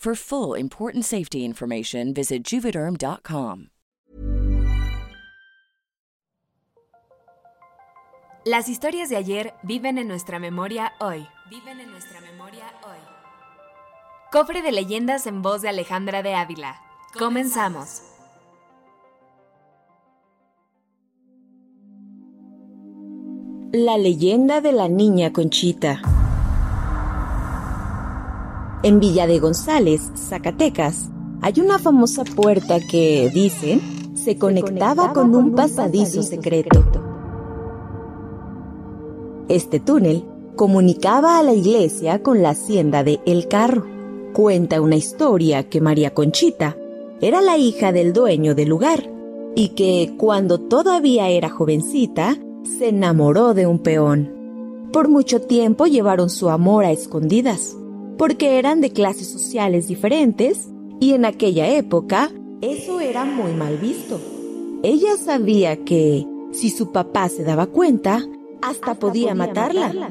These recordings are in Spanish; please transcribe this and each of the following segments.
For full important safety information, visit juvederm.com. Las historias de ayer viven en nuestra memoria hoy. Viven en nuestra memoria hoy. Cofre de leyendas en voz de Alejandra de Ávila. Comenzamos. La leyenda de la niña Conchita. En Villa de González, Zacatecas, hay una famosa puerta que, dicen, se conectaba con un pasadizo secreto. Este túnel comunicaba a la iglesia con la hacienda de El Carro. Cuenta una historia que María Conchita era la hija del dueño del lugar y que cuando todavía era jovencita se enamoró de un peón. Por mucho tiempo llevaron su amor a escondidas, porque eran de clases sociales diferentes y en aquella época eso era muy mal visto. Ella sabía que si su papá se daba cuenta, hasta, podía, matarla.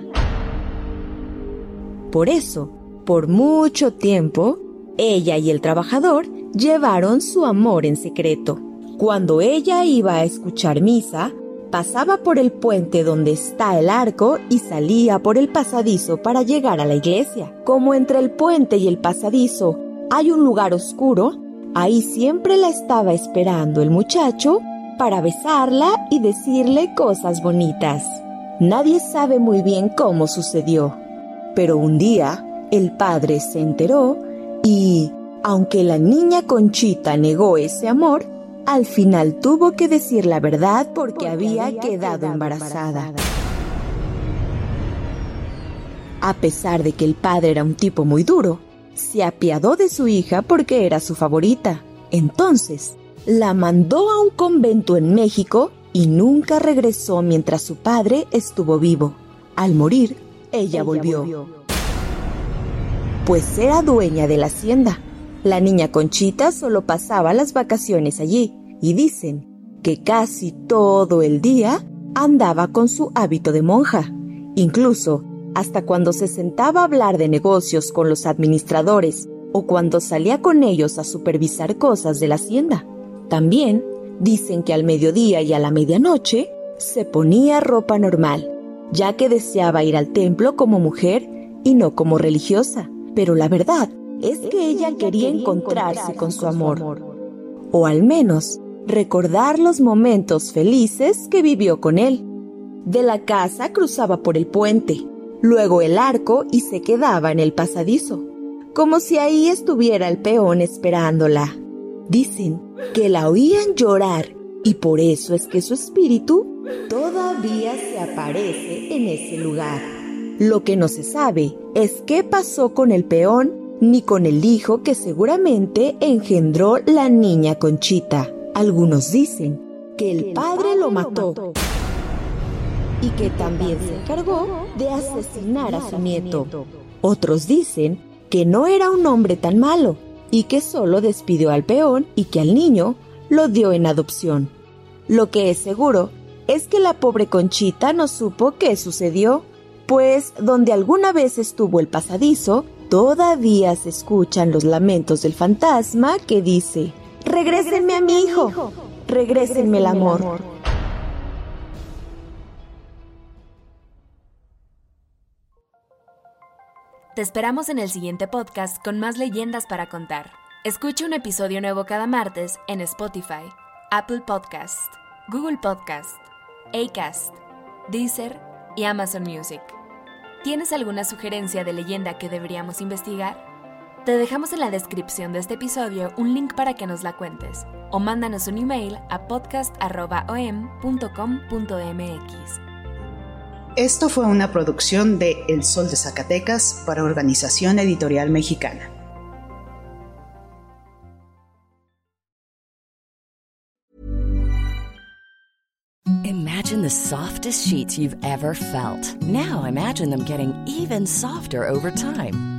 Por eso, por mucho tiempo, ella y el trabajador llevaron su amor en secreto. Cuando ella iba a escuchar misa, pasaba por el puente donde está el arco y salía por el pasadizo para llegar a la iglesia. Como entre el puente y el pasadizo hay un lugar oscuro, ahí siempre la estaba esperando el muchacho para besarla y decirle cosas bonitas. Nadie sabe muy bien cómo sucedió, pero un día el padre se enteró y, aunque la niña Conchita negó ese amor, al final tuvo que decir la verdad porque, había, quedado, embarazada. A pesar de que el padre era un tipo muy duro, se apiadó de su hija porque era su favorita. Entonces, la mandó a un convento en México y nunca regresó mientras su padre estuvo vivo. Al morir, ella, volvió. Pues era dueña de la hacienda. La niña Conchita solo pasaba las vacaciones allí y dicen que casi todo el día andaba con su hábito de monja. Incluso hasta cuando se sentaba a hablar de negocios con los administradores o cuando salía con ellos a supervisar cosas de la hacienda. También dicen que al mediodía y a la medianoche se ponía ropa normal, ya que deseaba ir al templo como mujer y no como religiosa. Pero la verdad es que ella quería encontrarse con su amor, o al menos recordar los momentos felices que vivió con él. De la casa cruzaba por el puente, luego el arco y se quedaba en el pasadizo, como si ahí estuviera el peón esperándola. Dicen que la oían llorar y por eso es que su espíritu todavía se aparece en ese lugar. Lo que no se sabe es qué pasó con el peón ni con el hijo que seguramente engendró la niña Conchita. Algunos dicen que el padre lo mató y que también se encargó de asesinar a su nieto. Otros dicen que no era un hombre tan malo y que solo despidió al peón y que al niño lo dio en adopción. Lo que es seguro es que la pobre Conchita no supo qué sucedió, pues donde alguna vez estuvo el pasadizo, todavía se escuchan los lamentos del fantasma que dice, Regrésenme a mi hijo, regrésenme el amor. Te esperamos en el siguiente podcast con más leyendas para contar. Escucha un episodio nuevo cada martes en Spotify, Apple Podcast, Google Podcast, Acast, Deezer y Amazon Music. ¿Tienes alguna sugerencia de leyenda que deberíamos investigar? Te dejamos en la descripción de este episodio un link para que nos la cuentes o mándanos un email a podcast.om.com.mx. Esto fue una producción de El Sol de Zacatecas para Organización Editorial Mexicana. Imagine the softest sheets you've ever felt. Now imagine them getting even softer over time.